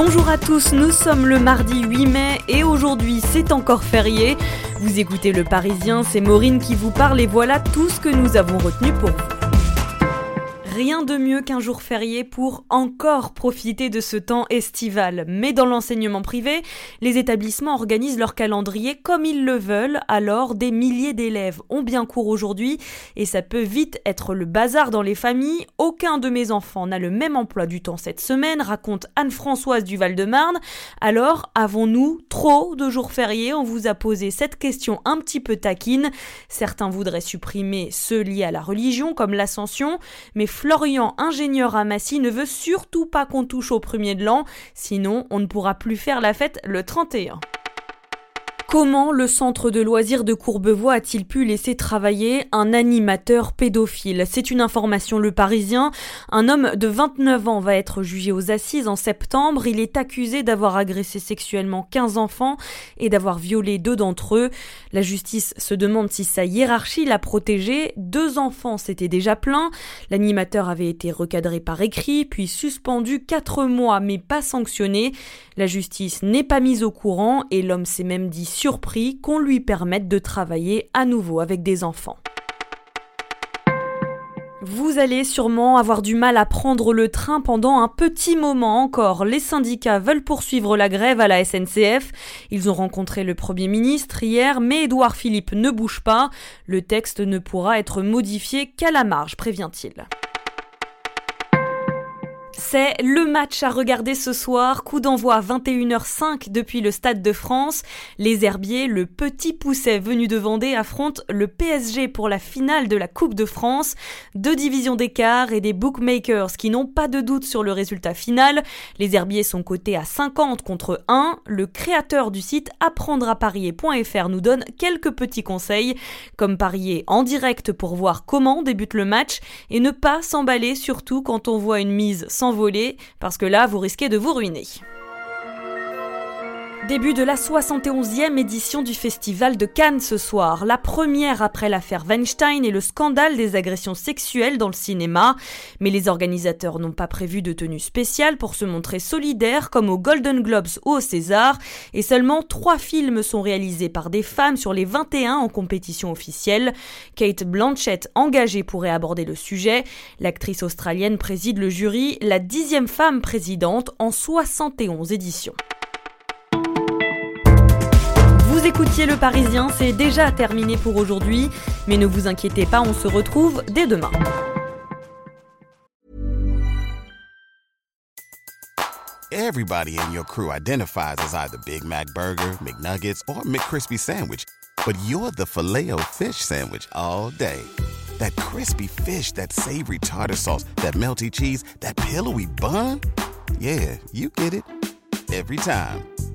Bonjour à tous, nous sommes le mardi 8 mai et aujourd'hui c'est encore férié. Vous écoutez le Parisien, c'est Maureen qui vous parle et voilà tout ce que nous avons retenu pour vous. Rien de mieux qu'un jour férié pour encore profiter de ce temps estival. Mais dans l'enseignement privé, les établissements organisent leur calendrier comme ils le veulent, alors des milliers d'élèves ont bien cours aujourd'hui et ça peut vite être le bazar dans les familles. Aucun de mes enfants n'a le même emploi du temps cette semaine, raconte Anne-Françoise du Val-de-Marne. Alors, avons-nous trop de jours fériés? On vous a posé cette question un petit peu taquine. Certains voudraient supprimer ceux liés à la religion comme l'ascension, mais Florian, ingénieur à Massy, ne veut surtout pas qu'on touche au premier de l'an, sinon on ne pourra plus faire la fête le 31. Comment le centre de loisirs de Courbevoie a-t-il pu laisser travailler un animateur pédophile? C'est une information Le Parisien. Un homme de 29 ans va être jugé aux assises en septembre. Il est accusé d'avoir agressé sexuellement 15 enfants et d'avoir violé deux d'entre eux. La justice se demande si sa hiérarchie l'a protégé. Deux enfants s'étaient déjà plaints. L'animateur avait été recadré par écrit, puis suspendu 4 mois mais pas sanctionné. La justice n'est pas mise au courant et l'homme s'est même dit surpris qu'on lui permette de travailler à nouveau avec des enfants. Vous allez sûrement avoir du mal à prendre le train pendant un petit moment encore. Les syndicats veulent poursuivre la grève à la SNCF. Ils ont rencontré le Premier ministre hier, mais Édouard Philippe ne bouge pas. Le texte ne pourra être modifié qu'à la marge, prévient-il. C'est le match à regarder ce soir. Coup d'envoi à 21h05 depuis le Stade de France. Les Herbiers, le petit pousset venu de Vendée, affrontent le PSG pour la finale de la Coupe de France. Deux divisions d'écart et des bookmakers qui n'ont pas de doute sur le résultat final. Les Herbiers sont cotés à 50 contre 1. Le créateur du site apprendraparier.fr nous donne quelques petits conseils, comme parier en direct pour voir comment débute le match et ne pas s'emballer surtout quand on voit une mise sans voler, parce que là, vous risquez de vous ruiner. Début de la 71e édition du Festival de Cannes ce soir, la première après l'affaire Weinstein et le scandale des agressions sexuelles dans le cinéma. Mais les organisateurs n'ont pas prévu de tenue spéciale pour se montrer solidaires comme aux Golden Globes ou au César. Et seulement trois films sont réalisés par des femmes sur les 21 en compétition officielle. Kate Blanchett, engagée, pourrait aborder le sujet. L'actrice australienne préside le jury, la dixième femme présidente en 71 éditions. Vous écoutiez Le Parisien, c'est déjà terminé pour aujourd'hui, mais ne vous inquiétez pas, on se retrouve dès demain. Everybody in your crew identifies as either Big Mac burger, McNuggets or McCrispy sandwich, but you're the Filet-O-Fish sandwich all day. That crispy fish, that savory tartar sauce, that melty cheese, that pillowy bun? Yeah, you get it every time.